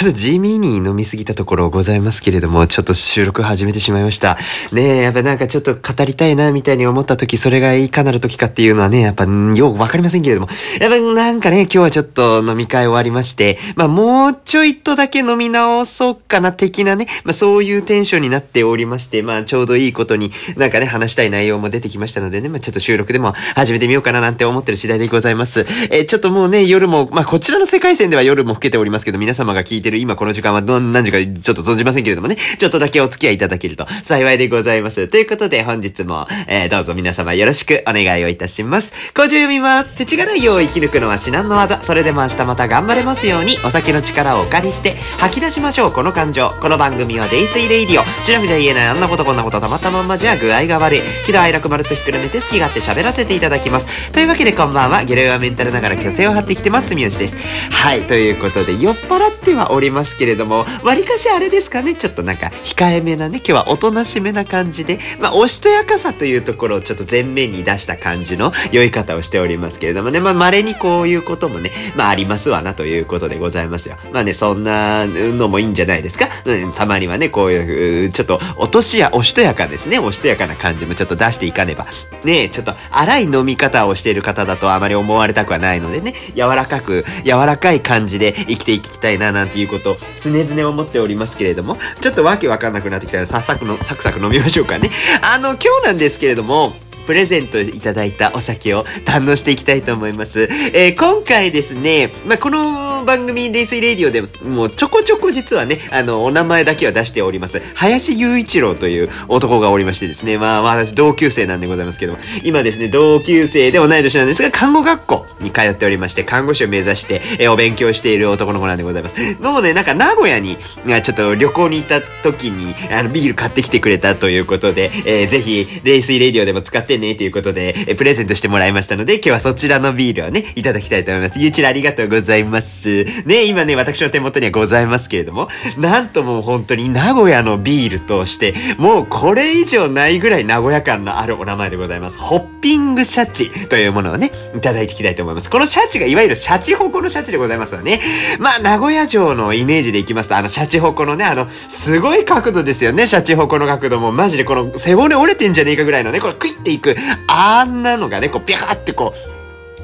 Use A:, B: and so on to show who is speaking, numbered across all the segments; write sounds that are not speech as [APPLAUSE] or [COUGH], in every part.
A: ちょっと地味に飲みすぎたところございますけれども、ちょっと収録始めてしまいました。ねえ、やっぱなんかちょっと語りたいな、みたいに思った時、それがいかなる時かっていうのはね、やっぱ、よくわかりませんけれども、やっぱなんかね、今日はちょっと飲み会終わりまして、まあもうちょいとだけ飲み直そうかな、的なね、まあそういうテンションになっておりまして、まあちょうどいいことになんかね、話したい内容も出てきましたのでね、まあちょっと収録でも始めてみようかななんて思ってる次第でございます。え、ちょっともうね、夜も、まあこちらの世界線では夜も更けておりますけど、皆様が聞いてる今この時間はどん何時かちょっと存じませんけれどもね、ちょっとだけお付き合いいただけると幸いでございます。ということで本日も、えー、どうぞ皆様よろしくお願いをいたします。工場読みます。世知辛いを生き抜くのは至難の技。それでも明日また頑張れますように、お酒の力をお借りして吐き出しましょう、この感情。この番組はデイスイレイディオ。シラフじゃ言えないあんなことこんなことたまったまんまじゃ具合が悪い。喜怒哀楽丸とひっくるめて好き勝手喋らせていただきます。というわけでこんばんは。ゲロヨはメンタルながら虚勢を張ってきてます、住吉です。はい、ということで酔っ払ってはおりますけれども、わりかしあれですかね、ちょっとなんか控えめなね、今日はおとなしめな感じで、まあ、おしとやかさというところをちょっと前面に出した感じの酔い方をしておりますけれどもね、まあ、稀にこういうこともね、まあ、ありますわなということでございますよ。まあね、そんなのもいいんじゃないですか？うん、たまにはね、こういう、ちょっと、落としや、おしとやかですね、おしとやかな感じもちょっと出していかねば。ねちょっと、荒い飲み方をしている方だとあまり思われたくはないのでね、柔らかく、柔らかい感じで生きていきたいな、なんていうことを常々思っておりますけれども、ちょっとわけわかんなくなってきたら、さっさくの、サクサク飲みましょうかね。あの、今日なんですけれども、プレゼントいただいたお酒を堪能していきたいと思います。えー、今回ですね、まあ、この番組、デイスイレディオでもうちょこちょこ実はね、あの、お名前だけは出しております。林雄一郎という男がおりましてですね、まあ、私同級生なんでございますけども、今ですね、同級生で同い年なんですが、看護学校に通っておりまして、看護師を目指して、えー、お勉強している男の子なんでございます。のもね、なんか名古屋に、ちょっと旅行に行った時に、あの、ビール買ってきてくれたということで、えー、ぜひ、デイスイレディオでも使ってね、ということで、えプレゼントしてもらいましたので、今日はそちらのビールをね、いただきたいと思います。ゆうちらありがとうございます。ね、今ね、私の手元にはございますけれども、なんともう本当に名古屋のビールとして、もうこれ以上ないぐらい名古屋感のあるお名前でございます。ホッピングシャチというものをね、いただいていきたいと思います。このシャチがいわゆるシャチホコのシャチでございますよね。まあ、名古屋城のイメージでいきますと、あの、シャチホコのね、あの、すごい角度ですよね、シャチホコの角度も。マジでこの背骨折れてんじゃねえかぐらいのね、これクイっていく、あんなのがね、こう、ビャーってこう、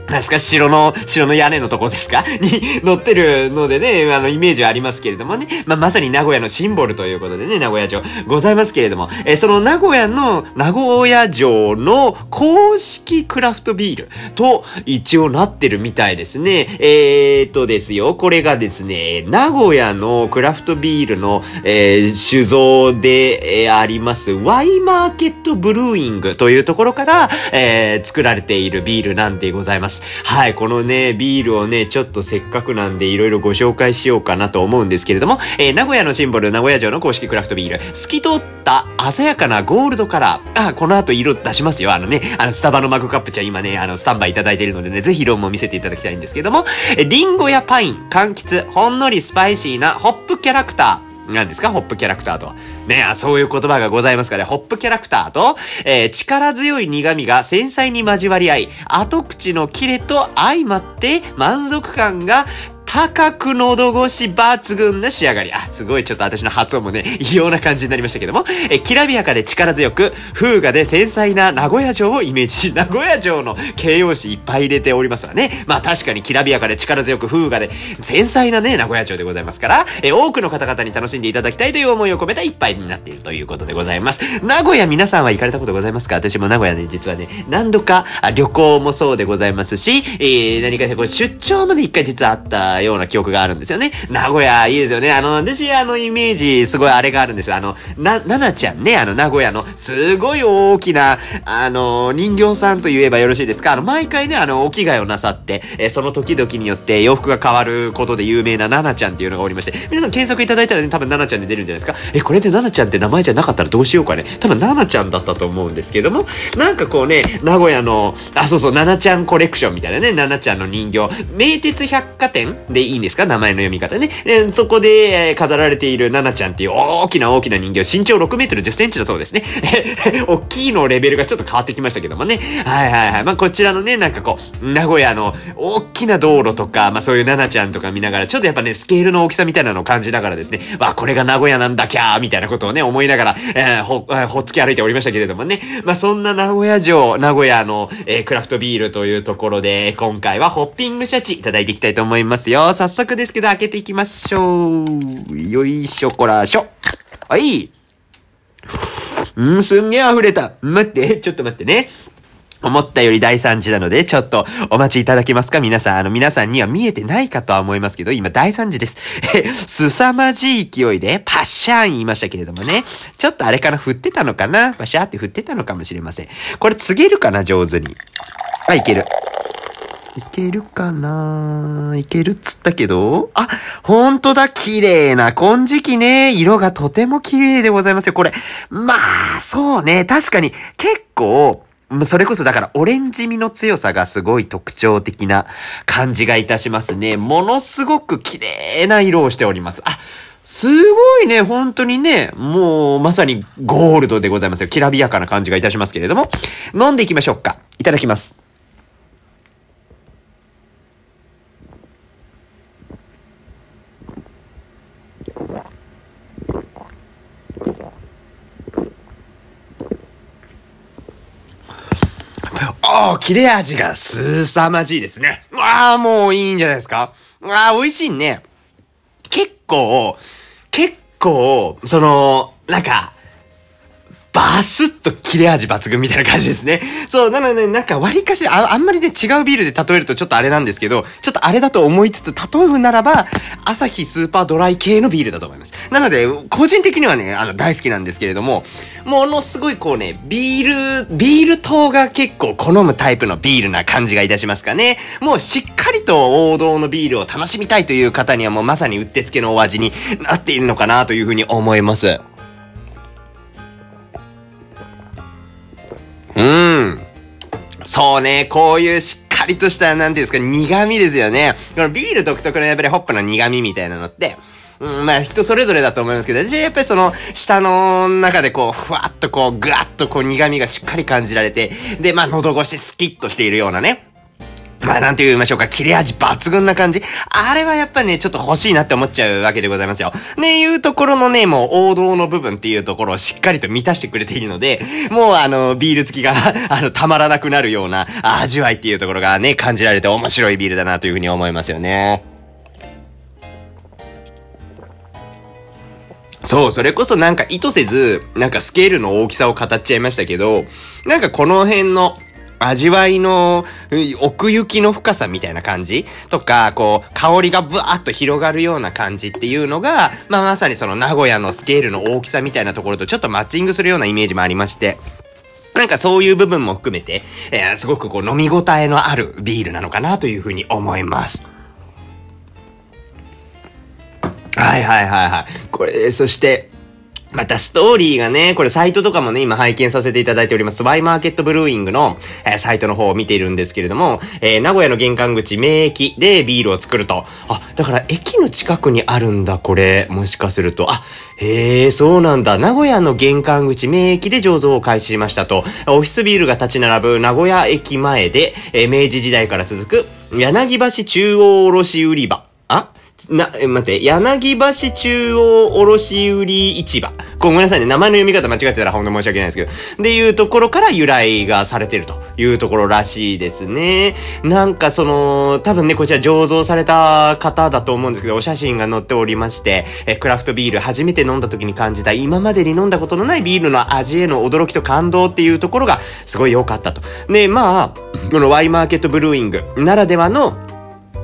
A: なんですか城の、城の屋根のとこですか？[LAUGHS] に乗ってるのでね、あの、イメージはありますけれどもね。まあ、まさに名古屋のシンボルということでね、名古屋城ございますけれども、えー、その名古屋の、名古屋城の公式クラフトビールと一応なってるみたいですね。えー、っとですよ、これがですね、名古屋のクラフトビールの、えー、酒造で、えー、あります、ワイマーケットブルーイングというところから、えー、作られているビールなんでございます。。はい、このね、ビールをね、ちょっとせっかくなんでいろいろご紹介しようかなと思うんですけれども、えー、名古屋のシンボル、名古屋城の公式クラフトビール、透き通った鮮やかなゴールドカラー。あ、この後色出しますよ。あのね、あの、スタバのマグカップちゃん今ね、あの、スタンバイいただいているのでね、ぜひ色も見せていただきたいんですけども、リンゴやパイン、柑橘、ほんのりスパイシーなホップキャラクター、何ですか？ホップキャラクターとは。ねあそういう言葉がございますか、ね、ホップキャラクターと、えー、力強い苦味が繊細に交わり合い、後口のキレと相まって満足感が高く喉越し抜群な仕上がり。あ、すごいちょっと私の発音もね、異様な感じになりましたけども、え、きらびやかで力強く、風雅で繊細な名古屋城をイメージし、[LAUGHS] 名古屋城の形容詞いっぱい入れておりますわね。まあ確かにきらびやかで力強く、風雅で繊細なね、名古屋城でございますから、え、多くの方々に楽しんでいただきたいという思いを込めた一杯になっているということでございます。名古屋皆さんは行かれたことございますか？私も名古屋ね、実はね、何度か旅行もそうでございますし、えー、何かしらこう出張まで一回実はあったような記憶があるんですよね。名古屋いいですよね。あの、私、あの、イメージ、すごいあれがあるんですよ。あの、な、ななちゃんね、あの、名古屋の、すごい大きな、あの、人形さんと言えばよろしいですかあの、毎回ね、あの、お着替えをなさって、えその時々によって洋服が変わることで有名なななちゃんっていうのがおりまして、皆さん検索いただいたらね、多分ななちゃんで出るんじゃないですかえ、これでななちゃんって名前じゃなかったらどうしようかね。多分ななちゃんだったと思うんですけども、なんかこうね、名古屋の、あ、そうそう、ななちゃんコレクションみたいなね、ななちゃんの人形、名鉄百貨店でいいんですか？名前の読み方ね。で、そこで、え飾られているナナちゃんっていう大きな大きな人形、身長6メートル10センチだそうですね。[LAUGHS] 大きいのレベルがちょっと変わってきましたけどもね。はいはいはい。まあ、こちらのね、なんかこう、名古屋の大きな道路とか、まあ、そういうナナちゃんとか見ながら、ちょっとやっぱね、スケールの大きさみたいなのを感じながらですね、わあ、これが名古屋なんだきゃーみたいなことをね、思いながら、えーほ、えほっつき歩いておりましたけれどもね。まあ、そんな名古屋城、名古屋の、えークラフトビールというところで、今回はホッピングシャチいただいていきたいと思いますよ。よ早速ですけど、開けていきましょう。よいしょこらしょ。はい。うん、すんげえ溢れた。待って、ちょっと待ってね。思ったより大惨事なので、ちょっとお待ちいただけますか？皆さん。あの、皆さんには見えてないかとは思いますけど、今大惨事です。え、凄まじい勢いでパッシャーン言いましたけれどもね。ちょっとあれかな？振ってたのかな？パシャーって振ってたのかもしれません。これ告げるかな？上手に。あ、いける。いけるかないけるっつったけどあ、ほんとだ、綺麗な金色ね。色がとても綺麗でございますよ、これ。まあ、そうね。確かに、結構、それこそだからオレンジ味の強さがすごい特徴的な感じがいたしますね。ものすごく綺麗な色をしております。あ、すごいね、本当にね、もうまさにゴールドでございますよ。きらびやかな感じがいたしますけれども。飲んでいきましょうか。いただきます。切れ味が凄まじいですね。わあ、もういいんじゃないですか。わあ、美味しいね。結構、結構、その、なんか、バスッと切れ味抜群みたいな感じですね。そう、なので、なんか割かしあ、あんまりね、違うビールで例えるとちょっとあれなんですけど、ちょっとあれだと思いつつ、例えるならば、アサヒスーパードライ系のビールだと思います。なので、個人的にはね、あの、大好きなんですけれども、ものすごいこうね、ビール、ビール糖が結構好むタイプのビールな感じがいたしますかね。もうしっかりと王道のビールを楽しみたいという方にはもうまさにうってつけのお味になっているのかなというふうに思います。うん。そうね、こういうしっかりとした、なんていうんですか、苦味ですよね。このビール独特のやっぱりホップの苦味みたいなのって、うん、まあ人それぞれだと思いますけど、私はやっぱりその舌の中でこう、ふわっとこう、ぐわっとこう苦味がしっかり感じられて、で、まあ喉越しスキッとしているようなね。まあ、なんて言いましょうか、切れ味抜群な感じ。あれはやっぱね、ちょっと欲しいなって思っちゃうわけでございますよ。ね、いうところのね、もう王道の部分っていうところをしっかりと満たしてくれているので、もうあの、ビール付きが、[LAUGHS] あの、たまらなくなるような味わいっていうところがね、感じられて面白いビールだなというふうに思いますよね。そう、それこそなんか意図せず、なんかスケールの大きさを語っちゃいましたけど、なんかこの辺の味わいの奥行きの深さみたいな感じとか、こう、香りがブワーッと広がるような感じっていうのが、まあまさにその名古屋のスケールの大きさみたいなところとちょっとマッチングするようなイメージもありまして、なんかそういう部分も含めて、えーすごくこう飲み応えのあるビールなのかなというふうに思います。はいはいはいはい。これ、そして、またストーリーがね、これサイトとかもね、今拝見させていただいております。ワイマーケットブルーイングの、えーサイトの方を見ているんですけれども、えー名古屋の玄関口、名駅でビールを作ると。あ、だから駅の近くにあるんだ、これ。もしかすると。あ、へえ、そうなんだ。名古屋の玄関口、名駅で醸造を開始しましたと。オフィスビールが立ち並ぶ名古屋駅前で、えー明治時代から続く、柳橋中央卸売場。あ？な、え、待って、柳橋中央卸売市場。ごめんなさいね。名前の読み方間違ってたら本当申し訳ないですけど。っていうところから由来がされてるというところらしいですね。なんかその、多分ね、こちら醸造された方だと思うんですけど、お写真が載っておりまして、え、クラフトビール初めて飲んだ時に感じた、今までに飲んだことのないビールの味への驚きと感動っていうところがすごい良かったと。で、まあ、このワイマーケットブルーイングならではの、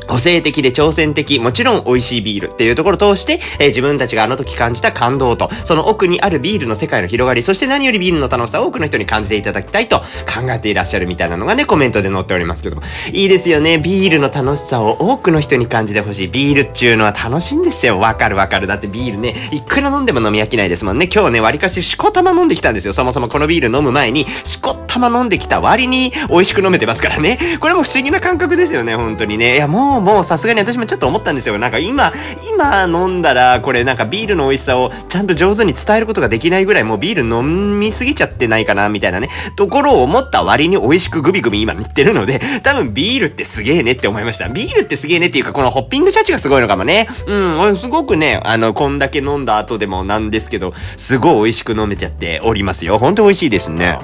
A: 個性的で挑戦的、もちろん美味しいビールっていうところを通して、えー自分たちがあの時感じた感動と、その奥にあるビールの世界の広がり、そして何よりビールの楽しさを多くの人に感じていただきたいと考えていらっしゃるみたいなのがね、コメントで載っておりますけども。いいですよね。ビールの楽しさを多くの人に感じてほしい。ビールっちゅうのは楽しいんですよ。わかるわかる。だってビールね、いくら飲んでも飲み飽きないですもんね。今日ね、割かししこたま飲んできたんですよ。そもそもこのビール飲む前に、しこたま飲んできた割に美味しく飲めてますからね。これも不思議な感覚ですよね、本当にね。いや、もうもうさすがに私もちょっと思ったんですよ。なんか今、今飲んだら、これなんかビールの美味しさをちゃんと上手に伝えることができないぐらいもうビール飲みすぎちゃってないかな、みたいなね、ところを思った割に美味しくグビグビ今言ってるので、多分ビールってすげえねって思いました。ビールってすげえねっていうか、このホッピングシャチがすごいのかもね。うん、すごくね、あの、こんだけ飲んだ後でもなんですけど、すごい美味しく飲めちゃっておりますよ。ほんと美味しいですね。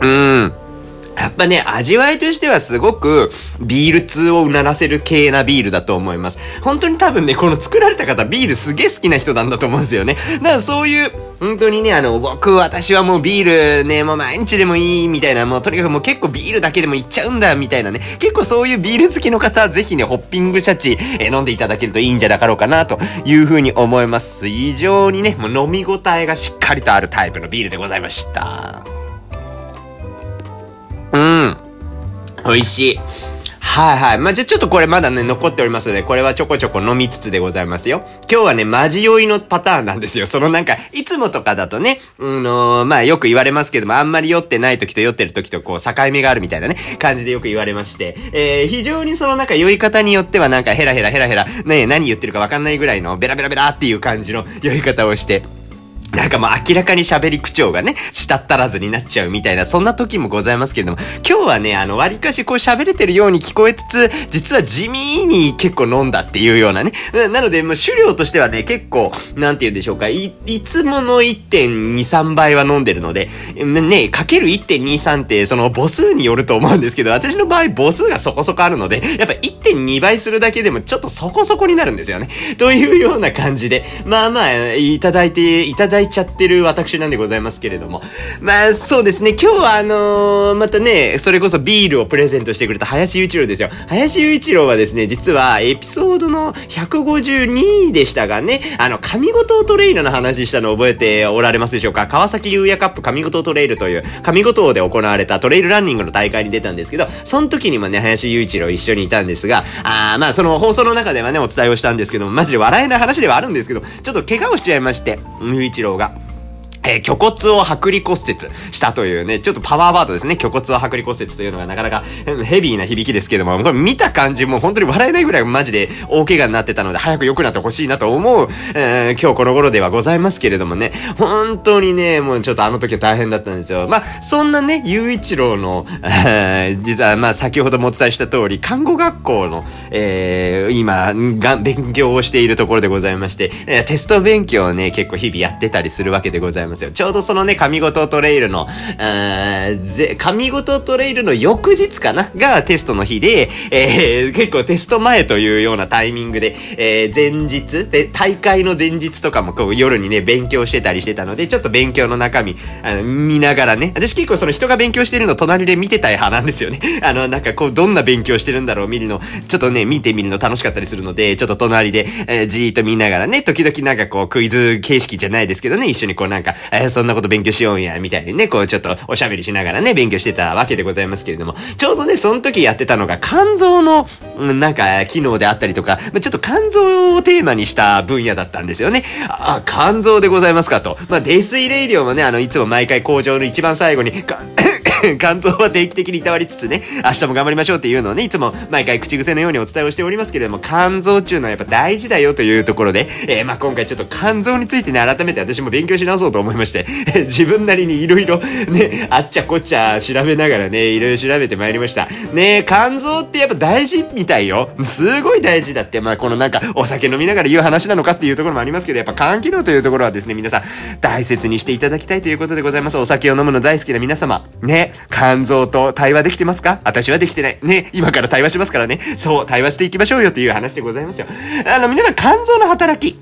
A: うん。やっぱね、味わいとしてはすごくビール通をうならせる系なビールだと思います。本当に多分ね、この作られた方ビールすげえ好きな人なんだと思うんですよね。だからそういう、本当にね、あの、僕、私はもうビールね、もう毎日でもいいみたいな、もうとにかくもう結構ビールだけでもいっちゃうんだみたいなね、結構そういうビール好きの方はぜひね、ホッピングシャチ、え飲んでいただけるといいんじゃなかろうかなというふうに思います。非常にね、もう飲み応えがしっかりとあるタイプのビールでございました。うん。美味しい。はいはい。まあ、じゃちょっとこれまだね、残っておりますので、これはちょこちょこ飲みつつでございますよ。今日はね、マジ酔いのパターンなんですよ。そのなんか、いつもとかだとね、うんのまあよく言われますけども、あんまり酔ってない時と酔ってる時とこう、境目があるみたいなね、感じでよく言われまして、えー、非常にそのなんか酔い方によってはなんかヘラヘラヘラヘラ、ね、何言ってるかわかんないぐらいのベラベラベラっていう感じの酔い方をして、なんかもう明らかに喋り口調がね、したったらずになっちゃうみたいな、そんな時もございますけれども、今日はね、あの、割かしこう喋れてるように聞こえつつ、実は地味に結構飲んだっていうようなね。[LAUGHS] なので、もう酒量としてはね、結構、なんて言うんでしょうか、い、いつもの1.2、3倍は飲んでるので、[LAUGHS] ね、かける1.23って、その母数によると思うんですけど、私の場合母数がそこそこあるので、[LAUGHS] やっぱ1.2倍するだけでもちょっとそこそこになるんですよね。というような感じで、まあまあ、いただいて、いただいいちゃってる私なんでございますけれども。まあ、そうですね。今日はあのー、またね、それこそビールをプレゼントしてくれた林雄一郎ですよ。林雄一郎はですね、実はエピソードの152でしたがね、あの、上五島トレイルの話したの覚えておられますでしょうか？川崎優也カップ上五島トレイルという、上五島で行われたトレイルランニングの大会に出たんですけど、その時にもね、林雄一郎一緒にいたんですが、あーまあ、その放送の中ではね、お伝えをしたんですけども、マジで笑えない話ではあるんですけど、ちょっと怪我をしちゃいまして、雄一郎が。えー、虚骨を剥離骨折したというね、ちょっとパワーワードですね。虚骨を剥離骨折というのがなかなかヘビーな響きですけども、これ見た感じもう本当に笑えないぐらいマジで大怪我になってたので、早く良くなってほしいなと思う、えー、今日この頃ではございますけれどもね、本当にね、もうちょっとあの時は大変だったんですよ。まあ、そんなね、雄一郎の、えー、実はまあ先ほどもお伝えした通り、看護学校の、えー、今が、勉強をしているところでございまして、テスト勉強をね、結構日々やってたりするわけでございます。ますよ。ちょうどそのね、神ごとトレイルの、ぜ、神ごとトレイルの翌日かな？がテストの日で、えー、結構テスト前というようなタイミングで、えー、前日で、大会の前日とかもこう夜にね、勉強してたりしてたので、ちょっと勉強の中身、あの、見ながらね、私結構その人が勉強してるの隣で見てたい派なんですよね。[LAUGHS] あの、なんかこう、どんな勉強してるんだろう見るの、ちょっとね、見てみるの楽しかったりするので、ちょっと隣で、えー、じーっと見ながらね、時々なんかこう、クイズ形式じゃないですけどね、一緒にこうなんか、えー、そんなこと勉強しようんや、みたいにね、こうちょっとおしゃべりしながらね、勉強してたわけでございますけれども、ちょうどね、その時やってたのが肝臓の、なんか、機能であったりとか、ちょっと肝臓をテーマにした分野だったんですよね。あ、肝臓でございますかと。まあ、デスイレイディオもね、あの、いつも毎回工場の一番最後に、[LAUGHS] 肝臓は定期的にいたわりつつね、明日も頑張りましょうっていうのをね、いつも毎回口癖のようにお伝えをしておりますけれども、肝臓っていうのはやっぱ大事だよというところで、えー、まあ今回ちょっと肝臓についてね、改めて私も勉強し直そうと思いまして、[LAUGHS] 自分なりに色々ね、あっちゃこっちゃ調べながらね、いろいろ調べてまいりました。ね肝臓ってやっぱ大事みたいよ。すごい大事だって、まあこのなんかお酒飲みながら言う話なのかっていうところもありますけど、やっぱ肝機能というところはですね、皆さん大切にしていただきたいということでございます。お酒を飲むの大好きな皆様、ね、肝臓と対話できてますか？私はできてない。ね、今から対話しますからね。そう、対話していきましょうよという話でございますよ。あの、皆さん肝臓の働き。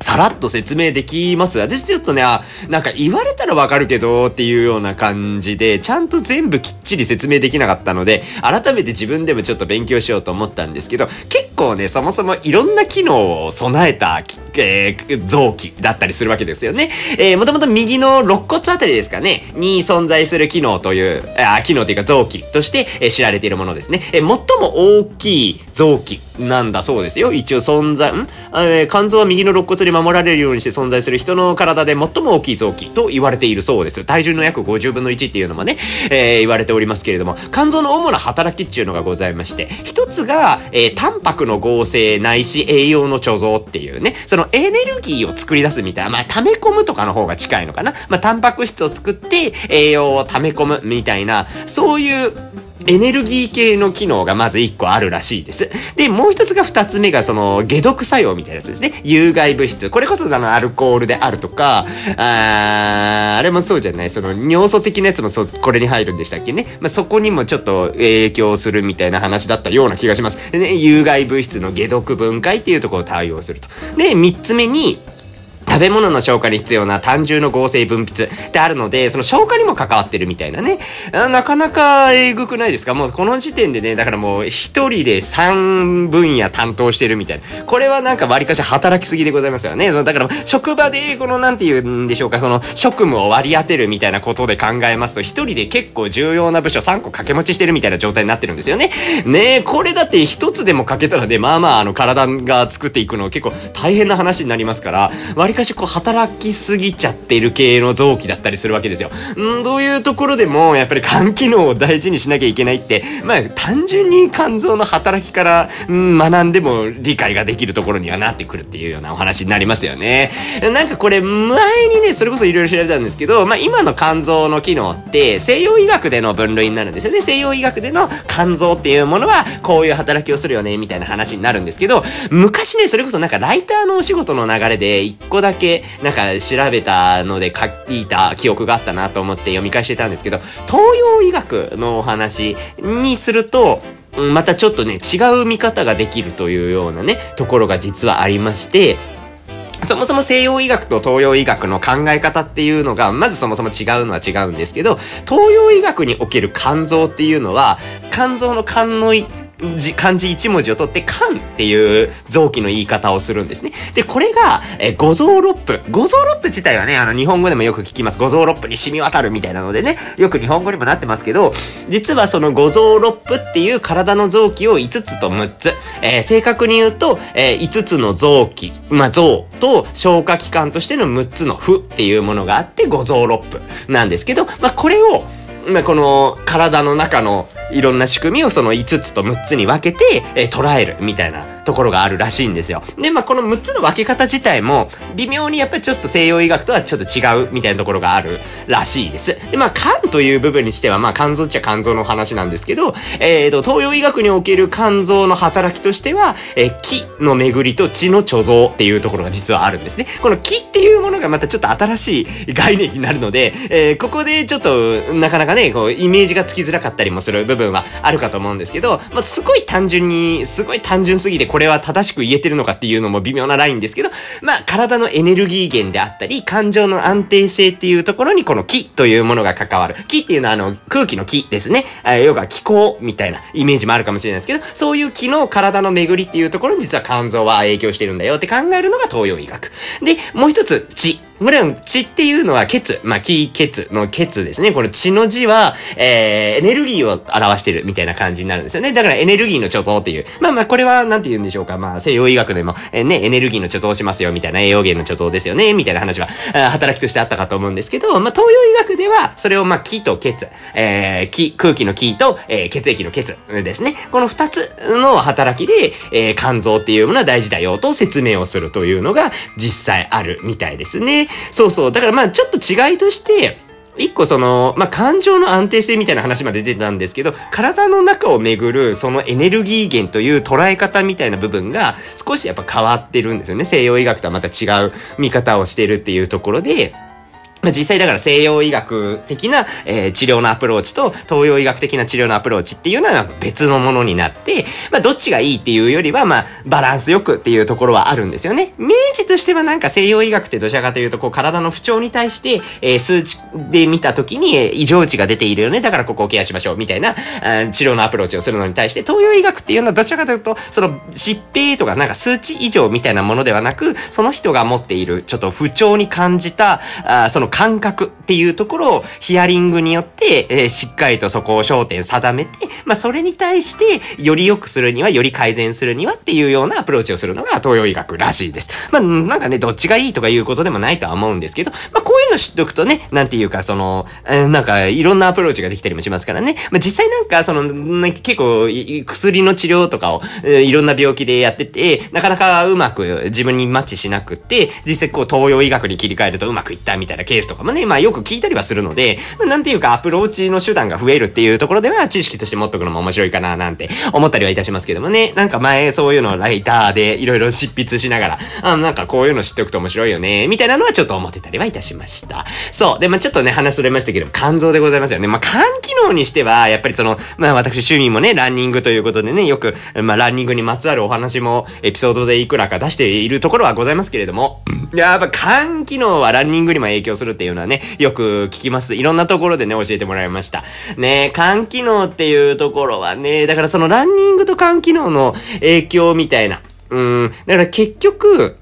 A: さらっと説明できます私ちょっとね、あ、なんか言われたらわかるけどっていうような感じで、ちゃんと全部きっちり説明できなかったので、改めて自分でもちょっと勉強しようと思ったんですけど、結構ね、そもそもいろんな機能を備えた、えー、臓器だったりするわけですよね。えー、もともと右の肋骨あたりですかね、に存在する機能という、あ機能というか臓器として、えー、知られているものですね。えー、最も大きい臓器なんだそうですよ。一応存在、ん、肝臓は右の肋骨に守られるようにして存在する人の体で最も大きい臓器と言われているそうです。体重の約50分の1っていうのもね、えー、言われておりますけれども、肝臓の主な働きっていうのがございまして、一つが、えー、タンパクの合成ないし栄養の貯蔵っていうね、そのエネルギーを作り出すみたいな、まあ、溜め込むとかの方が近いのかな。まあ、タンパク質を作って栄養を溜め込むみたいな、そういうエネルギー系の機能がまず1個あるらしいです。で、もう一つが2つ目がその解毒作用みたいなやつですね。有害物質。これこそあのアルコールであるとか、ああれもそうじゃない？その尿素的なやつもそこれに入るんでしたっけね？まあ、そこにもちょっと影響するみたいな話だったような気がします。でね、有害物質の解毒分解っていうところを対応すると。で、3つ目に、食べ物の消化に必要な単純の合成分泌ってあるので、その消化にも関わってるみたいなね。なかなかえぐくないですか？もうこの時点でね、だからもう一人で3分野担当してるみたいな。これはなんか割かし働きすぎでございますよね。だから職場でこのなんて言うんでしょうか、その職務を割り当てるみたいなことで考えますと、一人で結構重要な部署3個掛け持ちしてるみたいな状態になってるんですよね。ねえ、これだって一つでも欠けたらね、まあまああの体が作っていくの結構大変な話になりますから、割かしこう働きすぎちゃってる系の臓器だったりするわけですよ。んどういうところでもやっぱり肝機能を大事にしなきゃいけないって、まあ単純に肝臓の働きから、ん、学んでも理解ができるところにはなってくるっていうようなお話になりますよね。なんかこれ前にね、それこそいろいろ調べたんですけど、まあ今の肝臓の機能って西洋医学での分類になるんですよね。西洋医学での肝臓っていうものはこういう働きをするよね、みたいな話になるんですけど、昔ね、それこそなんかライターのお仕事の流れで一個だだけなんか調べたので書いた記憶があったなと思って読み返してたんですけど、東洋医学のお話にすると、またちょっとね、違う見方ができるというようなね、ところが実はありまして、そもそも西洋医学と東洋医学の考え方っていうのが、まずそもそも違うのは違うんですけど、東洋医学における肝臓っていうのは、肝臓の肝の漢字一文字を取って、肝っていう臓器の言い方をするんですね。で、これが、え五臓六腑。五臓六腑自体はね、あの、日本語でもよく聞きます。五臓六腑に染み渡るみたいなのでね、よく日本語にもなってますけど、実はその五臓六腑っていう体の臓器を5つと6つ。えー、正確に言うと、えー、5つの臓器、まあ、臓と消化器官としての6つの腑っていうものがあって、五臓六腑なんですけど、まあ、これを、まあ、この体の中のいろんな仕組みをその5つと6つに分けて、えー、捉えるみたいなところがあるらしいんですよ。で、まあ、この6つの分け方自体も、微妙にやっぱりちょっと西洋医学とはちょっと違うみたいなところがあるらしいです。で、まあ、肝という部分にしては、まあ、肝臓っちゃ肝臓の話なんですけど、えっ、ー、と、東洋医学における肝臓の働きとしては、えー、気の巡りと血の貯蔵っていうところが実はあるんですね。この気っていうものがまたちょっと新しい概念になるので、えー、ここでちょっと、なかなかね、こう、イメージがつきづらかったりもする部分はあるかと思うんですけど、まあ、すごい単純に、すごい単純すぎて、これは正しく言えてるのかっていうのも微妙なラインですけど、まあ、体のエネルギー源であったり、感情の安定性っていうところにこの気というものが関わる。気っていうのはあの、空気の気ですね。要は気候みたいなイメージもあるかもしれないですけど、そういう気の体の巡りっていうところに実は肝臓は影響してるんだよって考えるのが東洋医学。で、もう一つ、血。これは血っていうのは血、まあ、気、血の血ですね。この血の字は、えー、エネルギーを表してるみたいな感じになるんですよね。だからエネルギーの貯蔵っていう。まあまあ、これは、なんて言うんでしょうか。まあ、西洋医学でも、えー、ね、エネルギーの貯蔵しますよ、みたいな栄養源の貯蔵ですよね、みたいな話は、働きとしてあったかと思うんですけど、まあ、東洋医学では、それをまあ、気と血、えー、気、空気の気と、えー、血液の血ですね。この二つの働きで、えー、肝臓っていうものは大事だよと説明をするというのが実際あるみたいですね。そうそう。だからまあちょっと違いとして、一個その、まあ、感情の安定性みたいな話まで出てたんですけど、体の中をめぐるそのエネルギー源という捉え方みたいな部分が少しやっぱ変わってるんですよね。西洋医学とはまた違う見方をしてるっていうところで、まあ、実際だから西洋医学的な、えー、治療のアプローチと東洋医学的な治療のアプローチっていうのは別のものになって、まあ、どっちがいいっていうよりは、まあ、バランスよくっていうところはあるんですよね。イメージとしてはなんか西洋医学ってどちらかというと、こう体の不調に対して、えー、数値で見た時に、えー、異常値が出ているよね。だからここをケアしましょう。みたいな、うん治療のアプローチをするのに対して、東洋医学っていうのはどちらかというと、その疾病とかなんか数値異常みたいなものではなく、その人が持っているちょっと不調に感じた、あその感覚っていうところをヒアリングによって、えー、しっかりとそこを焦点定めて、まあ、それに対して、より良くするには、より改善するにはっていうようなアプローチをするのが東洋医学らしいです。まあ、なんかね、どっちがいいとかいうことでもないとは思うんですけど、まあ、こういうの知っとくとね、なんていうか、その、えー、なんか、いろんなアプローチができたりもしますからね。まあ、実際なんか、その、結構、薬の治療とかを、えー、いろんな病気でやってて、なかなかうまく自分にマッチしなくて、実際こう、東洋医学に切り替えるとうまくいったみたいな経ケースとかもね、まあ、よく聞いたりはするので、まあ、なんていうか、アプローチの手段が増えるっていうところでは、知識として持っとくのも面白いかな、なんて思ったりはいたしますけどもね。なんか前、そういうのをライターでいろいろ執筆しながら、あなんかこういうの知っておくと面白いよね、みたいなのはちょっと思ってたりはいたしました。そう。で、まあちょっとね、話それましたけど、肝臓でございますよね。まあ肝機能にしては、やっぱりその、まあ私趣味もね、ランニングということでね、よく、まあランニングにまつわるお話もエピソードでいくらか出しているところはございますけれども、やっぱ肝機能はランニングにも影響するるっていうのはね、よく聞きます。いろんなところでね、教えてもらいました。ね、肝機能っていうところはね、だからそのランニングと肝機能の影響みたいな、うん、だから結局、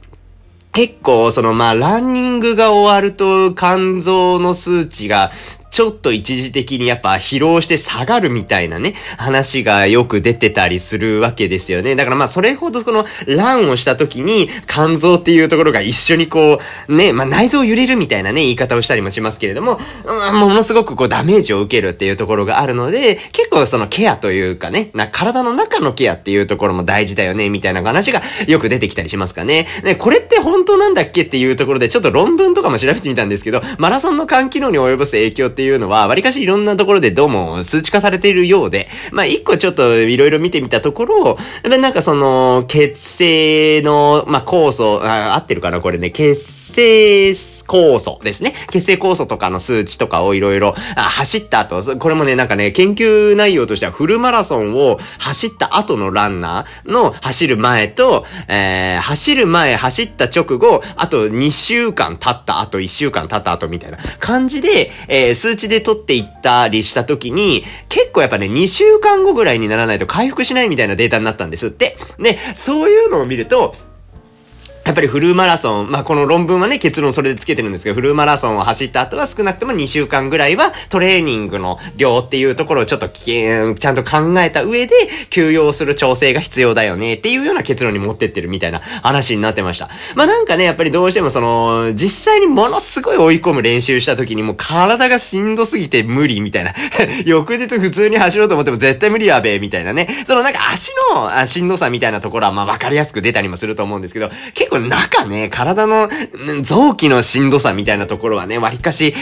A: 結構、その、まあ、ランニングが終わると、肝臓の数値がちょっと一時的にやっぱ疲労して下がるみたいなね、話がよく出てたりするわけですよね。だからまあそれほどその、ランをした時に肝臓っていうところが一緒にこう、ね、まあ内臓揺れるみたいなね、言い方をしたりもしますけれども、まあ、ものすごくこうダメージを受けるっていうところがあるので、結構そのケアというかね、な体の中のケアっていうところも大事だよね、みたいな話がよく出てきたりしますかね。ね、これって本当なんだっけっていうところでちょっと論文とかも調べてみたんですけど、マラソンの肝機能に及ぼす影響っていうのは、わりかしいろんなところでどうも数値化されているようで、まあ一個ちょっといろいろ見てみたところ、やっぱなんかその、血清の、まあ酵素、あ合ってるかなこれね、血清酵素ですね。血清酵素とかの数値とかをいろいろ走った後、これもね、なんかね、研究内容としてはフルマラソンを走った後のランナーの走る前と、えー、走る前、走った直後、あと2週間経った後、1週間経った後みたいな感じで、えー、数値で取っていったりした時に、結構やっぱね、2週間後ぐらいにならないと回復しないみたいなデータになったんですって。で、そういうのを見ると、やっぱりフルマラソン、まあ、この論文はね、結論それでつけてるんですけど、フルマラソンを走った後は少なくとも2週間ぐらいはトレーニングの量っていうところをちょっとちゃんと考えた上で休養する調整が必要だよねっていうような結論に持ってってるみたいな話になってました。まあ、なんかね、やっぱりどうしてもその、実際にものすごい追い込む練習した時にもう体がしんどすぎて無理みたいな。[LAUGHS] 翌日普通に走ろうと思っても絶対無理やべえみたいなね。そのなんか足のしんどさみたいなところはまあわかりやすく出たりもすると思うんですけど、結構中ね、体の臓器のしんどさみたいなところはね、割かし、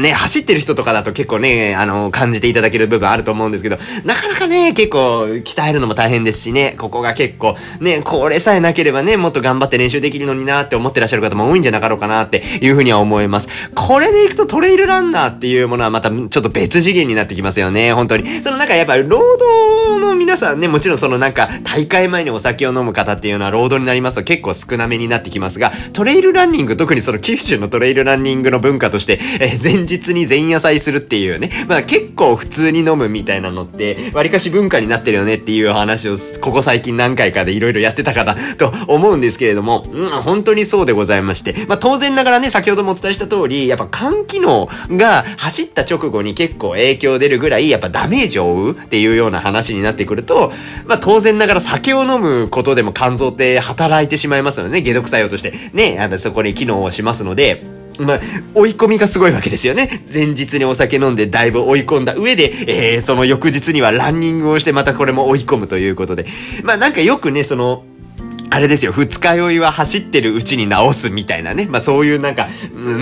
A: ね、走ってる人とかだと結構ね、あの、感じていただける部分あると思うんですけど、なかなかね、結構鍛えるのも大変ですしね、ここが結構、ね、これさえなければね、もっと頑張って練習できるのになって思ってらっしゃる方も多いんじゃなかろうかなっていうふうには思います。これでいくとトレイルランナーっていうものはまたちょっと別次元になってきますよね、本当に。そのなんかやっぱ労働の皆さんね、もちろんそのなんか大会前にお酒を飲む方っていうのは労働になりますと結構少なめになってきますが、トレイルランニング、特にその九州のトレイルランニングの文化として、えー、前日に前夜祭するっていうね、まあ結構普通に飲むみたいなのって、割かし文化になってるよねっていう話を、ここ最近何回かでいろいろやってたかなと思うんですけれども、うん、本当にそうでございまして、まあ当然ながらね、先ほどもお伝えした通り、やっぱ肝機能が走った直後に結構影響出るぐらい、やっぱダメージを負うっていうような話になってくると、まあ当然ながら酒を飲むことでも肝臓って働いてしまいますよね、解毒作用として。ね、あの、そこに機能をしますので、まあ、追い込みがすごいわけですよね。前日にお酒飲んでだいぶ追い込んだ上で、えー、その翌日にはランニングをしてまたこれも追い込むということで。まあなんかよくね、その、あれですよ、二日酔いは走ってるうちに治すみたいなね。まあそういうなんか、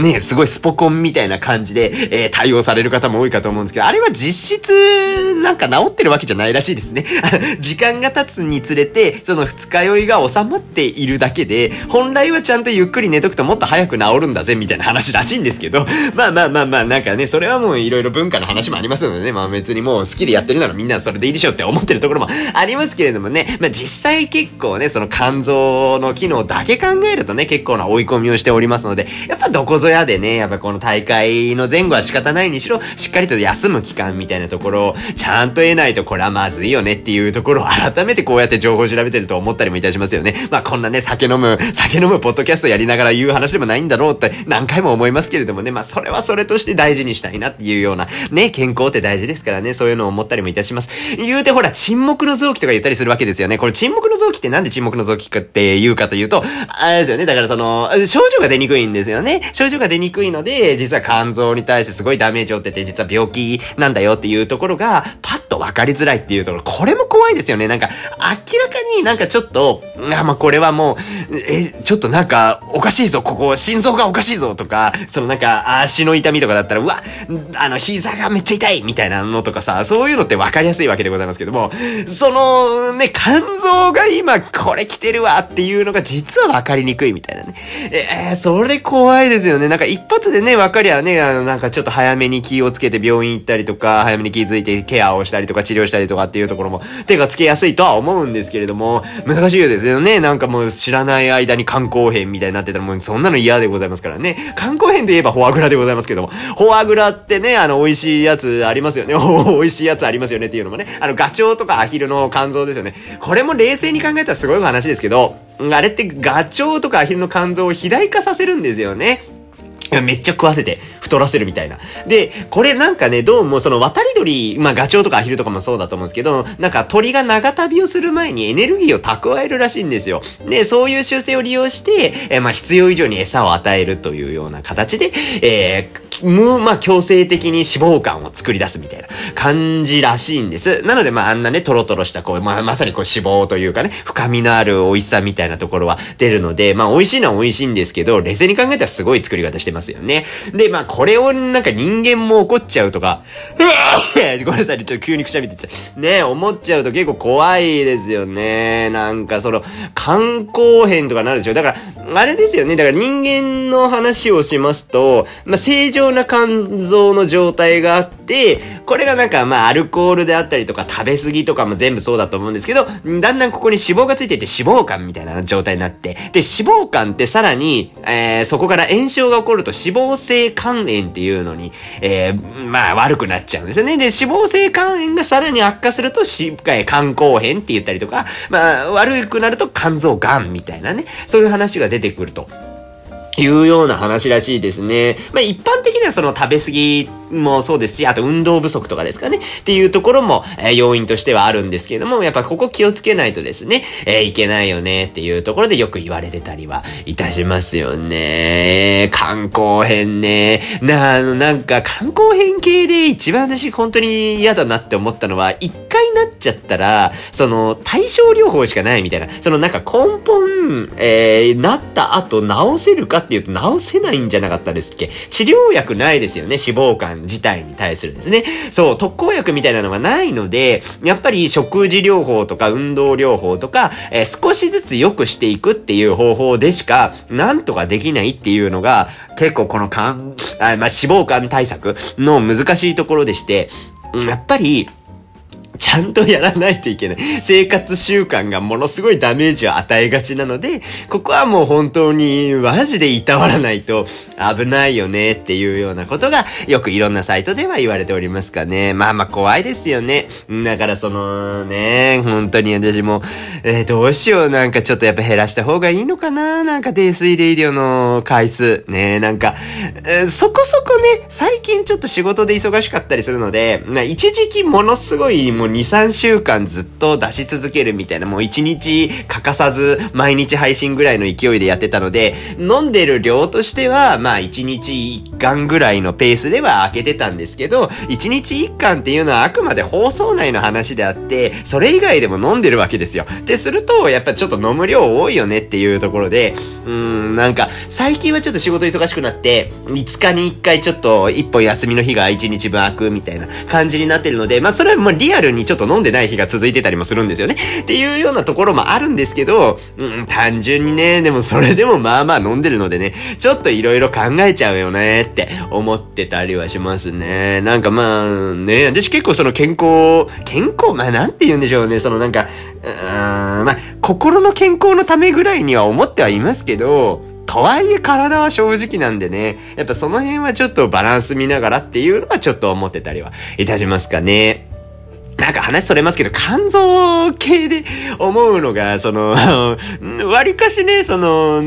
A: ね、すごいスポコンみたいな感じで、えー、対応される方も多いかと思うんですけど、あれは実質、なんか治ってるわけじゃないらしいですね。[LAUGHS] 時間が経つにつれて、その二日酔いが収まっているだけで、本来はちゃんとゆっくり寝とくともっと早く治るんだぜ、みたいな話らしいんですけど、[LAUGHS] まあまあまあまあ、なんかね、それはもういろいろ文化の話もありますのでね、まあ別にもう好きでやってるならみんなそれでいいでしょうって思ってるところもありますけれどもね、まあ実際結構ね、その肝臓の機能だけ考えるとね、結構な追い込みをしておりますので、やっぱどこぞやでね、やっぱこの大会の前後は仕方ないにしろ、しっかりと休む期間みたいなところを、ちゃんと得ないとこれはまずいよねっていうところを改めてこうやって情報を調べてると思ったりもいたしますよね。まあこんなね、酒飲む、酒飲むポッドキャストやりながら言う話でもないんだろうって何回も思いますけれどもね、まあそれはそれとして大事にしたいなっていうような、ね、健康って大事ですからね、そういうのを思ったりもいたします。言うてほら、沈黙の臓器とか言ったりするわけですよね。これ沈黙の臓器ってなんで沈黙の臓器かって言うかというと、あれですよね。だからその、症状が出にくいんですよね。症状が出にくいので、実は肝臓に対してすごいダメージを負ってて、実は病気なんだよっていうところが、パッと分かりづらいっていうところ、これも怖いですよね。なんか、明らかになんかちょっと、あ、まあ、これはもう、え、ちょっとなんか、おかしいぞ、ここ、心臓がおかしいぞとか、そのなんか、足の痛みとかだったら、うわ、あの、膝がめっちゃ痛いみたいなのとかさ、そういうのって分かりやすいわけでございますけども、その、ね、肝臓が今これ来てるわっていうのが実は分かりにくいみたいなね。えー、それ怖いですよね。なんか一発でね、分かりゃね、あの、なんかちょっと早めに気をつけて病院行ったりとか、早めに気づいてケアをしたりとか治療したりとかっていうところも手がつけやすいとは思うんですけれども、難しいようですよね。なんかもう知らない間に肝硬変みたいになってたらもうそんなの嫌でございますからね。肝硬変といえばフォアグラでございますけども、フォアグラってね、あの、美味しいやつありますよね。[LAUGHS] 美味しいやつありますよねっていうのもね、あの、ガチョウとかアヒルの肝臓ですよね。これも冷静に考えたらすごい話ですけど、あれってガチョウとかアヒルの肝臓を肥大化させるんですよね。めっちゃ食わせて太らせるみたいな。で、これなんかね、どうもその渡り鳥、まあガチョウとかアヒルとかもそうだと思うんですけど、なんか鳥が長旅をする前にエネルギーを蓄えるらしいんですよ。で、そういう習性を利用して、えー、まあ必要以上に餌を与えるというような形で、えー、む、まあ強制的に脂肪肝を作り出すみたいな感じらしいんです。なのでまああんなね、トロトロしたこう、まあまさにこう脂肪というかね、深みのある美味しさみたいなところは出るので、まあ美味しいのは美味しいんですけど、冷静に考えたらすごい作り方してますよね。で、まあこれをなんか人間も怒っちゃうとか、[LAUGHS] ごめんなさい、ちょっと急にくしゃみって。ね、思っちゃうと結構怖いですよね。なんかその、肝硬変とかなるでしょ。だから、あれですよね。だから人間の話をしますと、まあ正常な肝臓の状態があって、これがなんかまあアルコールであったりとか食べ過ぎとかも全部そうだと思うんですけど、だんだんここに脂肪がついていて脂肪肝みたいな状態になって、で、脂肪肝ってさらに、えー、そこから炎症が起こると脂肪性肝炎っていうのに、えー、まあ悪くなっちゃうんですよね。で、脂肪性肝炎がさらに悪化すると、し、肝硬変って言ったりとか、まあ悪くなると肝臓癌みたいなね、そういう話が出てくると。いうような話らしいですね。まあ一般的にはその食べ過ぎもそうですし、あと運動不足とかですかね。っていうところも、えー、要因としてはあるんですけれども、やっぱここ気をつけないとですね、えー、いけないよねっていうところでよく言われてたりはいたしますよね。観光編ね。な、あの、なんか観光編系で一番私本当に嫌だなって思ったのは、一回なっちゃったら、その対症療法しかないみたいな。そのなんか根本、えー、なった後治せるかっていうと治せないんじゃなかったですっけ？治療薬ないですよね、脂肪肝自体に対するですね。そう、特効薬みたいなのがないので、やっぱり食事療法とか運動療法とか、えー、少しずつ良くしていくっていう方法でしか、なんとかできないっていうのが、結構この肝、あまあ、脂肪肝対策の難しいところでして、やっぱり、ちゃんとやらないといけない。生活習慣がものすごいダメージを与えがちなので、ここはもう本当にマジでいたわらないと危ないよねっていうようなことがよくいろんなサイトでは言われておりますかね。まあまあ怖いですよね。だからそのね、本当に私も、えー、どうしようなんかちょっとやっぱ減らした方がいいのかななんか泥酔レイディオの回数。ねなんか、えー、そこそこね、最近ちょっと仕事で忙しかったりするので、一時期ものすごいもう2、3週間ずっと出し続けるみたいな、もう1日欠かさず毎日配信ぐらいの勢いでやってたので、飲んでる量としては、まあ1日1巻ぐらいのペースでは開けてたんですけど、1日1巻っていうのはあくまで放送内の話であって、それ以外でも飲んでるわけですよ。で、すると、やっぱちょっと飲む量多いよねっていうところで、うーん、なんか、最近はちょっと仕事忙しくなって、5日に1回ちょっと1本休みの日が1日分開くみたいな感じになってるので、まあそれはもうリアルににちょっと飲んでない日が続いてたりもするんですよね。っていうようなところもあるんですけど、うん、単純にね、でもそれでもまあまあ飲んでるのでね、ちょっと色々考えちゃうよねって思ってたりはしますね。なんかまあね、私結構その健康、健康、まあなんて言うんでしょうね、そのなんか、うーん、まあ、心の健康のためぐらいには思ってはいますけど、とはいえ体は正直なんでね、やっぱその辺はちょっとバランス見ながらっていうのはちょっと思ってたりはいたしますかね。なんか話それますけど、肝臓系で思うのが、その、[LAUGHS] 割かしね、その、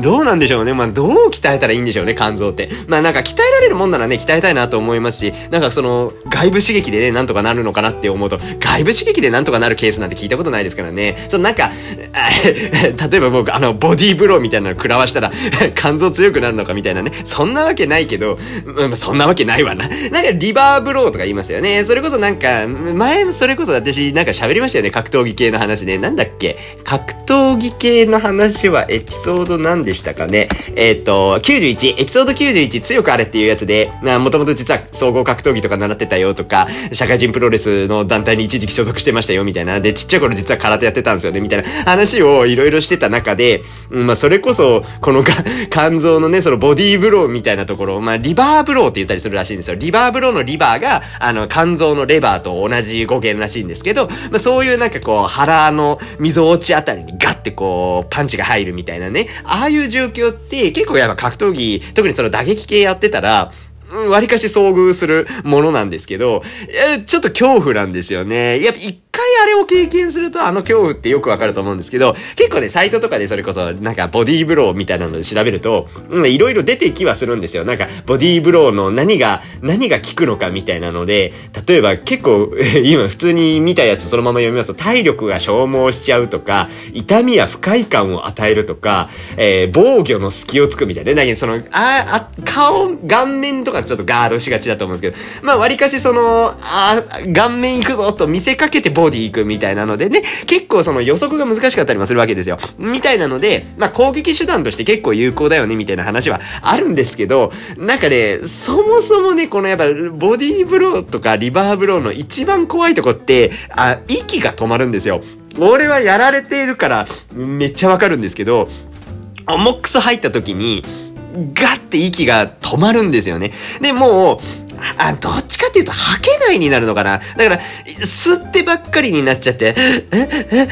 A: どうなんでしょうね。まあ、どう鍛えたらいいんでしょうね、肝臓って。まあ、なんか鍛えられるもんならね、鍛えたいなと思いますし、なんかその、外部刺激でね、なんとかなるのかなって思うと、外部刺激でなんとかなるケースなんて聞いたことないですからね。そのなんか、[LAUGHS] 例えば僕、あの、ボディーブローみたいなの食らわしたら、[LAUGHS] 肝臓強くなるのかみたいなね。そんなわけないけど、まあ、そんなわけないわな。なんか、リバーブローとか言いますよね。それこそなんか、前それこそ私なんか喋りましたよね。格闘技系の話ね。なんだっけ？格闘競技系の話はエピソード何でしたかね？えっ、ー、と、91、エピソード91強くあれっていうやつで、もともと実は総合格闘技とか習ってたよとか、社会人プロレスの団体に一時期所属してましたよみたいな。で、ちっちゃい頃実は空手やってたんですよねみたいな話をいろいろしてた中で、まあそれこそ、この [LAUGHS] 肝臓のね、そのボディーブローみたいなところ、まあリバーブローって言ったりするらしいんですよ。リバーブローのリバーが、あの、肝臓のレバーと同じ語源らしいんですけど、まあ、そういうなんかこう、腹の溝落ちあたりにガッってこう、パンチが入るみたいなね、ああいう状況って結構やっぱ格闘技、特にその打撃系やってたら、わりかし遭遇するものなんですけど、ちょっと恐怖なんですよね。やっぱ一回あれを経験するとあの恐怖ってよくわかると思うんですけど、結構ね、サイトとかでそれこそなんかボディーブローみたいなので調べると、いろいろ出てきはするんですよ。なんかボディーブローの何が、何が効くのかみたいなので、例えば結構今普通に見たやつそのまま読みますと体力が消耗しちゃうとか、痛みや不快感を与えるとか、えー、防御の隙をつくみたいな。ね、その、あ、あ、顔、顔面とかちょっとガードしがちだと思うんですけど、まあ、割かしその、あ、顔面行くぞと見せかけてボディ行くみたいなのでね、結構その予測が難しかったりもするわけですよ。みたいなので、まあ、攻撃手段として結構有効だよね、みたいな話はあるんですけど、なんかね、そもそもね、このやっぱ、ボディーブローとかリバーブローの一番怖いとこって、あ、息が止まるんですよ。俺はやられているから、めっちゃわかるんですけど、モックス入った時に、ガッて息が止まるんですよね。で、もう、あ、どっちかっていうと吐けないになるのかな。だから、吸ってばっかりになっちゃって、え、え、え、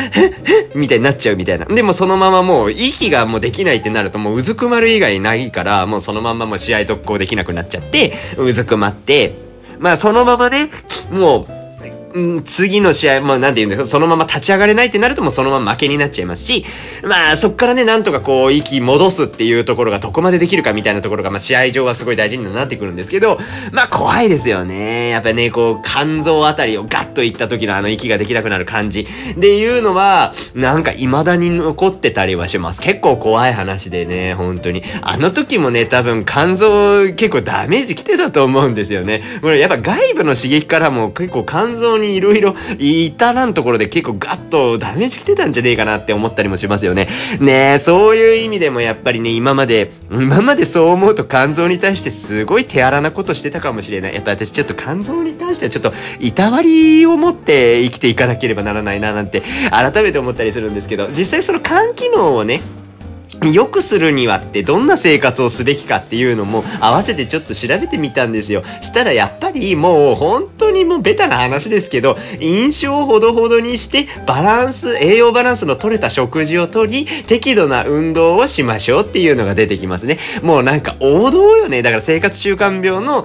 A: え、みたいになっちゃうみたいな。でもそのままもう息がもうできないってなるともううずくまる以外ないから、もうそのまんまもう試合続行できなくなっちゃって、うずくまって、まあそのままね、もう、うん、次の試合、まあなんて言うんですか、そのまま立ち上がれないってなるともうそのまま負けになっちゃいますし、まあそっからね、なんとかこう、息戻すっていうところがどこまでできるかみたいなところが、まあ試合上はすごい大事になってくるんですけど、まあ怖いですよね。やっぱね、こう、肝臓あたりをガッといった時のあの息ができなくなる感じっていうのは、なんか未だに残ってたりはします。結構怖い話でね、本当に。あの時もね、多分肝臓結構ダメージ来てたと思うんですよね。これやっぱ外部の刺激からも結構肝臓ににいろいろ至らんところで結構ガッとダメージ来てたんじゃねえかなって思ったりもしますよね。ねえ、そういう意味でもやっぱりね、今まで、今までそう思うと肝臓に対してすごい手荒なことしてたかもしれない。やっぱ私ちょっと肝臓に対してはちょっといたわりを持って生きていかなければならないななんて改めて思ったりするんですけど、実際その肝機能をね、良くするにはってどんな生活をすべきかっていうのも合わせてちょっと調べてみたんですよ。したらやっぱりもう本当にもうベタな話ですけど、飲酒をほどほどにしてバランス、栄養バランスの取れた食事をとり、適度な運動をしましょうっていうのが出てきますね。もうなんか王道よね。だから生活習慣病の、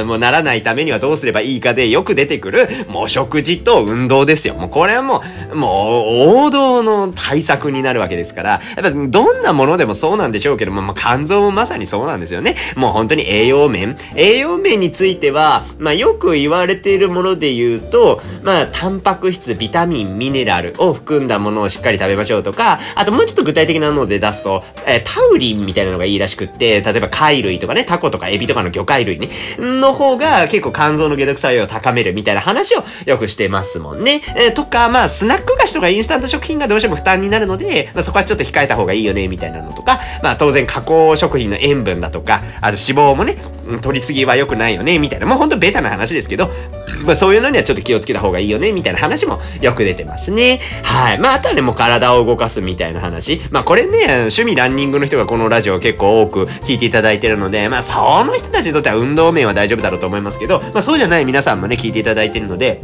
A: うん、もうならないためにはどうすればいいかでよく出てくる、もう食事と運動ですよ。もうこれはもう、もう王道の対策になるわけですから、やっぱどんなものでもそうなんでしょうけども、まあ、肝臓もまさにそうなんですよね。もう本当に栄養面。栄養面については、まあ、よく言われているもので言うと、まあ、タンパク質、ビタミン、ミネラルを含んだものをしっかり食べましょうとか、あともうちょっと具体的なので出すと、えー、タウリンみたいなのがいいらしくって、例えば貝類とかね、タコとかエビとかの魚介類ね、の方が結構肝臓の解毒作用を高めるみたいな話をよくしてますもんね。えー、とか、まあ、スナック菓子とかインスタント食品がどうしても負担になるので、まあ、そこはちょっと控えた方がいいよね、みたいなのとか、まあ当然加工食品の塩分だとか、あと脂肪もね、取りすぎは良くないよね、みたいな。もうほんとベタな話ですけど、まあそういうのにはちょっと気をつけた方がいいよね、みたいな話もよく出てますね。はい。まああとはね、もう体を動かすみたいな話。まあこれね、趣味ランニングの人がこのラジオ結構多く聞いていただいてるので、まあその人たちにとっては運動面は大丈夫だろうと思いますけど、まあそうじゃない皆さんもね、聞いていただいてるので、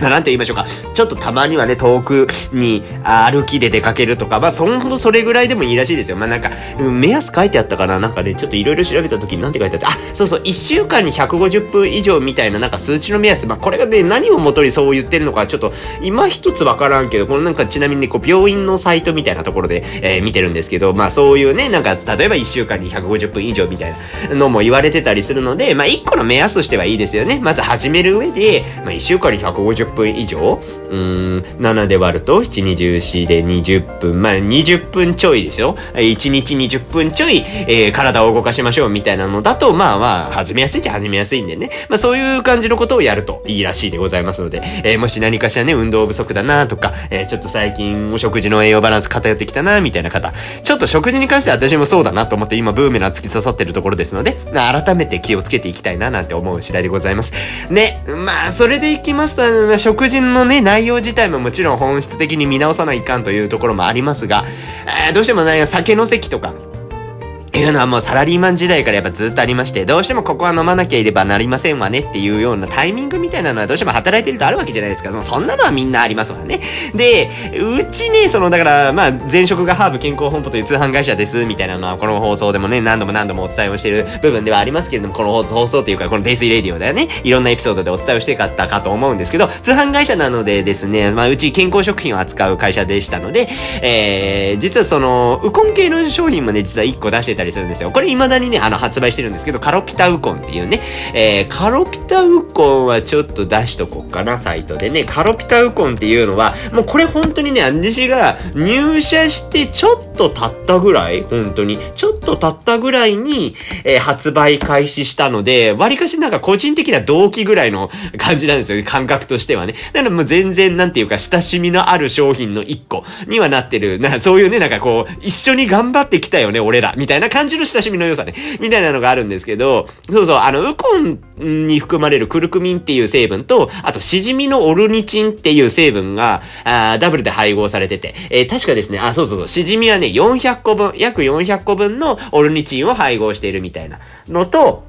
A: まあ、なんて言いましょうか。ちょっとたまにはね、遠くに歩きで出かけるとか、まあ、そんほどそれぐらいでもいいらしいですよ。まあ、なんか、目安書いてあったかななんかね、ちょっといろいろ調べた時になんて書いてあったあ、そうそう、1週間に150分以上みたいななんか数値の目安。まあ、これがね、何をもとにそう言ってるのか、ちょっと、今一つわからんけど、このなんかちなみにね、こう、病院のサイトみたいなところで、えー、見てるんですけど、まあ、そういうね、なんか、例えば1週間に150分以上みたいなのも言われてたりするので、まあ、1個の目安としてはいいですよね。まず始める上で、まあ、1週間に150分以上うん、7で割ると、7、24で20分、まあ20分ちょいですよ。1日20分ちょい、えー、体を動かしましょうみたいなのだと、まあまあ、始めやすいっちゃ始めやすいんでね。まあそういう感じのことをやるといいらしいでございますので、えー、もし何かしらね、運動不足だなとか、えー、ちょっと最近お食事の栄養バランス偏ってきたなみたいな方、ちょっと食事に関して私もそうだなと思って今ブーメラン突き刺さってるところですので、改めて気をつけていきたいななんて思う次第でございます。ね、まあそれでいきますと、食事のね、内容自体ももちろん本質的に見直さないかんというところもありますが、え、どうしてもね、酒の席とか、っていうのはもうサラリーマン時代からやっぱずっとありまして、どうしてもここは飲まなきゃいればなりませんわねっていうようなタイミングみたいなのはどうしても働いてるとあるわけじゃないですか。そそんなのはみんなありますわね。で、うちね、その、だから、まあ、前職がハーブ健康本舗という通販会社です、みたいなのは、この放送でもね、何度も何度もお伝えをしている部分ではありますけれども、この放送というか、このデイスイレディオだよね、いろんなエピソードでお伝えをしてかったかと思うんですけど、通販会社なのでですね、まあ、うち健康食品を扱う会社でしたので、えー、実はその、ウコン系の商品もね、実は1個出してたりするんですよ。これ今だにね、あの、発売してるんですけど、カロピタウコンっていうね、えー、カロピタウコンはちょっと出しとこうかな、サイトでね。カロピタウコンっていうのは、もうこれ本当にね、私が入社してちょっと経ったぐらい、本当に、ちょっと経ったぐらいに、えー、発売開始したので、割かしなんか個人的な動機ぐらいの感じなんですよね、感覚としてはね。だからもう全然なんていうか、親しみのある商品の一個にはなってる、なそういうね、なんかこう、一緒に頑張ってきたよね、俺ら、みたいな感じの親しみの良さね。みたいなのがあるんですけど、そうそう、あの、ウコンに含まれるクルクミンっていう成分と、あと、シジミのオルニチンっていう成分が、あダブルで配合されてて、えー、確かですね、あ、そうそうそう、シジミはね、400個分、約400個分のオルニチンを配合しているみたいなのと、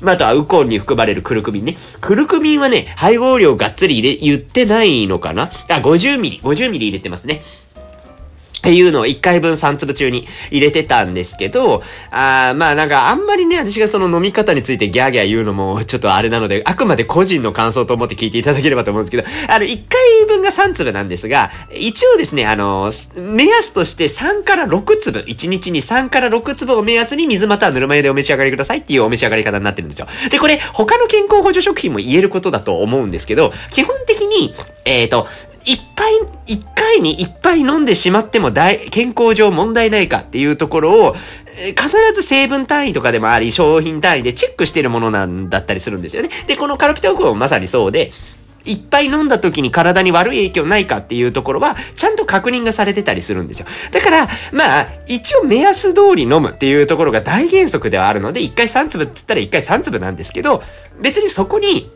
A: まあ、あとはウコンに含まれるクルクミンね。クルクミンはね、配合量がっつり入れ、言ってないのかな？あ、50ミリ、50ミリ入れてますね。っていうのを1回分3粒中に入れてたんですけど、あまあなんかあんまりね、私がその飲み方についてギャーギャー言うのもちょっとあれなので、あくまで個人の感想と思って聞いていただければと思うんですけど、あの1回分が3粒なんですが、一応ですね、あの、目安として3から6粒、1日に3から6粒を目安に水またはぬるま湯でお召し上がりくださいっていうお召し上がり方になってるんですよ。で、これ他の健康補助食品も言えることだと思うんですけど、基本的に、えっ、ー、と、いっぱい、一回にいっぱい飲んでしまっても大、健康上問題ないかっていうところを、必ず成分単位とかでもあり、商品単位でチェックしてるものなんだったりするんですよね。で、このカルピタオコもまさにそうで、いっぱい飲んだ時に体に悪い影響ないかっていうところは、ちゃんと確認がされてたりするんですよ。だから、まあ、一応目安通り飲むっていうところが大原則ではあるので、1回3粒って言ったら1回3粒なんですけど、別にそこに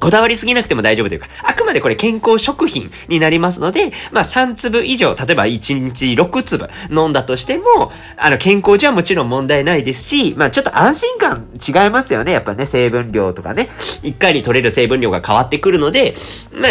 A: こだわりすぎなくても大丈夫というか、あくまでこれ健康食品になりますので、まあ3粒以上、例えば1日6粒飲んだとしても、あの健康じゃもちろん問題ないですし、まあちょっと安心感違いますよね。やっぱね、成分量とかね。1回に取れる成分量が変わってくるので、まあ、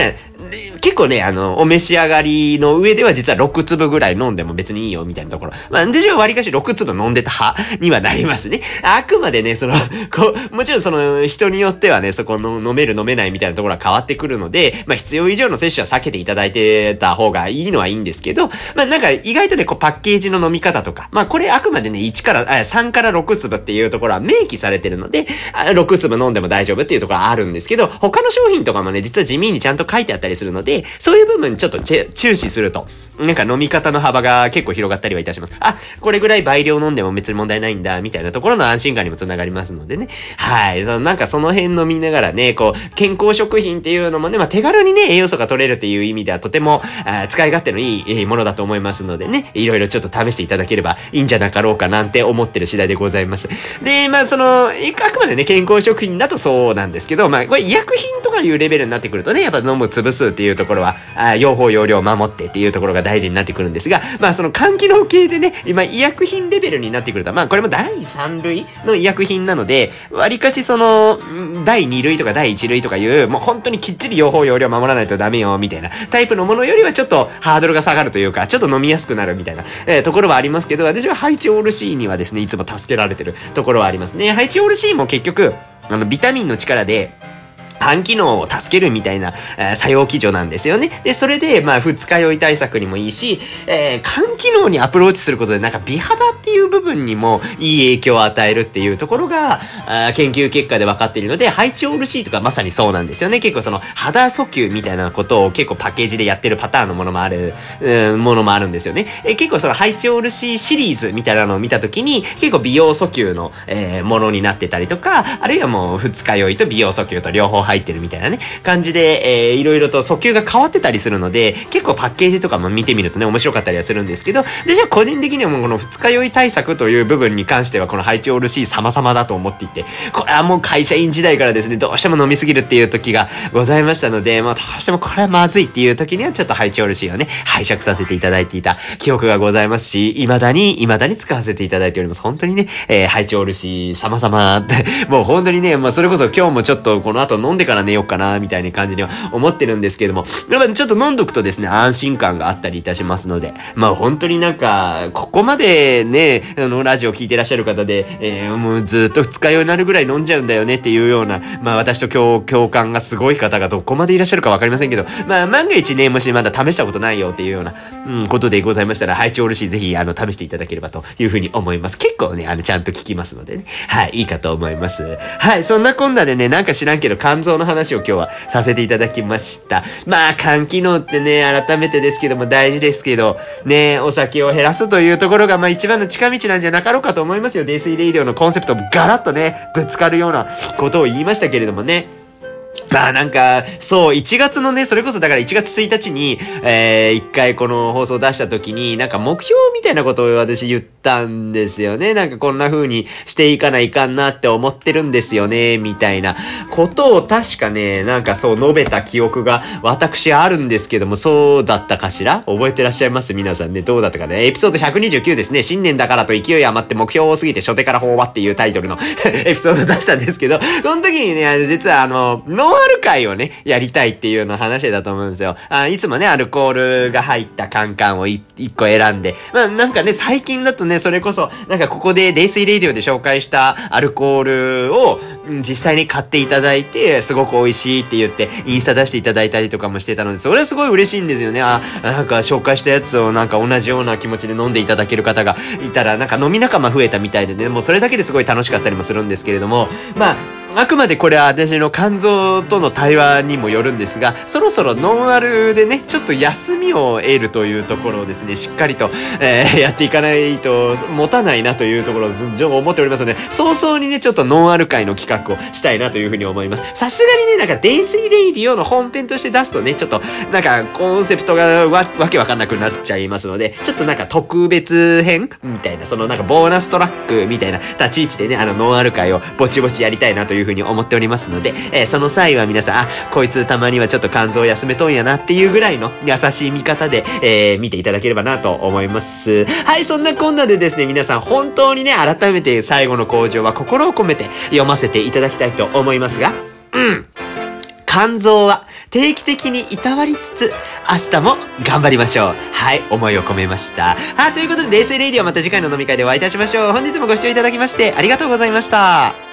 A: 結構ね、あの、お召し上がりの上では実は6粒ぐらい飲んでも別にいいよみたいなところ。まあ、私は割かし6粒飲んでた派にはなりますね。あくまでね、その、こう、もちろんその人によってはね、そこの飲める飲めるないみたいなところは変わってくるので、まあ必要以上の摂取は避けていただいてた方がいいのはいいんですけど、まあなんか意外とね、こうパッケージの飲み方とか、まあこれあくまでね、1から、3から6粒っていうところは明記されてるので、6粒飲んでも大丈夫っていうところはあるんですけど、他の商品とかもね、実は地味にちゃんと書いてあったりするので、そういう部分ちょっと注視すると、なんか飲み方の幅が結構広がったりはいたします。あ、これぐらい倍量飲んでも別に問題ないんだ、みたいなところの安心感にもつながりますのでね。はい。そのなんかその辺飲みながらね、こう、健康食品っていうのもね、まあ手軽にね、栄養素が取れるっていう意味ではとても、あ使い勝手のいいものだと思いますのでね、いろいろちょっと試していただければいいんじゃなかろうかなんて思ってる次第でございます。で、まあその、あくまでね、健康食品だとそうなんですけど、まあこれ医薬品とかいうレベルになってくるとね、やっぱ飲む粒数っていうところは、あ用法用量を守ってっていうところが大大事になってくるんですが、まあその肝機能系でね、今医薬品レベルになってくると、まあこれも第3類の医薬品なので、割かしその、第2類とか第1類とかいう、もう本当にきっちり用法用量守らないとダメよ、みたいなタイプのものよりはちょっとハードルが下がるというか、ちょっと飲みやすくなるみたいな、えー、ところはありますけど、私はハイチオール C にはですね、いつも助けられてるところはありますね。ハイチオール C も結局、あの、ビタミンの力で、肝機能を助けるみたいな、えー、作用基準なんですよね。で、それで、まあ、二日酔い対策にもいいし、えー、肝機能にアプローチすることで、なんか美肌っていう部分にもいい影響を与えるっていうところが、あ研究結果で分かっているので、ハイチオール C とかまさにそうなんですよね。結構その肌訴求みたいなことを結構パッケージでやってるパターンのものもある、うん、ものもあるんですよね。えー、結構そのハイチオール C シリーズみたいなのを見たときに、結構美容訴求の、えー、ものになってたりとか、あるいはもう二日酔いと美容訴求と両方入ってるみたいなね、感じで、えー、いろいろと訴求が変わってたりするので、結構パッケージとかも見てみるとね、面白かったりはするんですけど、で、じゃあ個人的にはもうこの二日酔い対策という部分に関しては、このハイチオール C 様々だと思っていて、これはもう会社員時代からですね、どうしても飲みすぎるっていう時がございましたので、まあどうしてもこれはまずいっていう時にはちょっとハイチオール C をね、拝借させていただいていた記憶がございますし、未だに、未だに使わせていただいております。本当にね、えー、ハイチオール C 様々って、[LAUGHS] もう本当にね、まあそれこそ今日もちょっとこの後飲んでから寝ようかな、みたいな感じには思ってるんですけども、やっぱちょっと飲んどくとですね、安心感があったりいたしますので、まあ本当になんか、ここまでね、あの、ラジオ聞いてらっしゃる方で、えー、もうずっと二日酔いになるぐらい飲んじゃうんだよねっていうような、まあ私と共共感がすごい方がどこまでいらっしゃるかわかりませんけど、まあ万が一ね、もしまだ試したことないよっていうような、うん、ことでございましたら、配置おるし、ぜひ、あの、試していただければというふうに思います。結構ね、あの、ちゃんと聞きますのでね。はい、いいかと思います。はい、そんなこんなでね、なんか知らんけど、肝臓の話を今日はさせていただきました。まあ、肝機能ってね、改めてですけども大事ですけど、ね、お酒を減らすというところが、まあ一番の近道なんじゃなかろうかと思いますよ。泥水レイディオのコンセプトガラッとね、ぶつかるようなことを言いましたけれどもね。まあなんか、そう、1月のね、それこそだから1月1日に、えー、一回この放送出した時に、なんか目標みたいなことを私言ったんですよね。なんかこんな風にしていかないかんなって思ってるんですよね、みたいなことを確かね、なんかそう述べた記憶が私あるんですけども、そうだったかしら？覚えてらっしゃいます？皆さんね、どうだったかね？エピソード129ですね。新年だからと勢い余って目標を過ぎて初手から法話っていうタイトルの [LAUGHS] エピソード出したんですけど、その時にね、実はあの、ノル会をね、やりたいっていうの話だと思うんですよ。あいつもね、アルコールが入ったカンカンを一個選んで。まあなんかね、最近だとね、それこそ、なんかここでデイスイレディオで紹介したアルコールを、実際に買っていただいて、すごく美味しいって言って、インスタ出していただいたりとかもしてたので、それはすごい嬉しいんですよね。あ、なんか紹介したやつをなんか同じような気持ちで飲んでいただける方がいたら、なんか飲み仲間増えたみたいでね、もうそれだけですごい楽しかったりもするんですけれども、まあ、あくまでこれは私の肝臓との対話にもよるんですが、そろそろノンアルでね、ちょっと休みを得るというところをですね、しっかりと、えー、やっていかないと持たないなというところを思っておりますので、早々にね、ちょっとノンアル会の企画をしたいなというふうに思います。さすがにね、なんかデイスイレイディオの本編として出すとね、ちょっとなんかコンセプトがわわけわかんなくなっちゃいますので、ちょっとなんか特別編みたいな、そのなんかボーナストラックみたいな立ち位置でね、あのノンアル会をぼちぼちやりたいなというふうに思っておりますので、えー、その際は皆さん、あ、こいつたまにはちょっと肝臓休めとんやなっていうぐらいの優しい見方で、えー、見ていただければなと思います。はい、そんなこんなでですね、皆さん本当にね、改めて最後の工場は心を込めて読ませていただきたいと思いますが、うん。肝臓は定期的にいたわりつつ、明日も頑張りましょう。はい、思いを込めました。はい、ということで、冷静レイディオまた次回の飲み会でお会いいたしましょう。本日もご視聴いただきましてありがとうございました。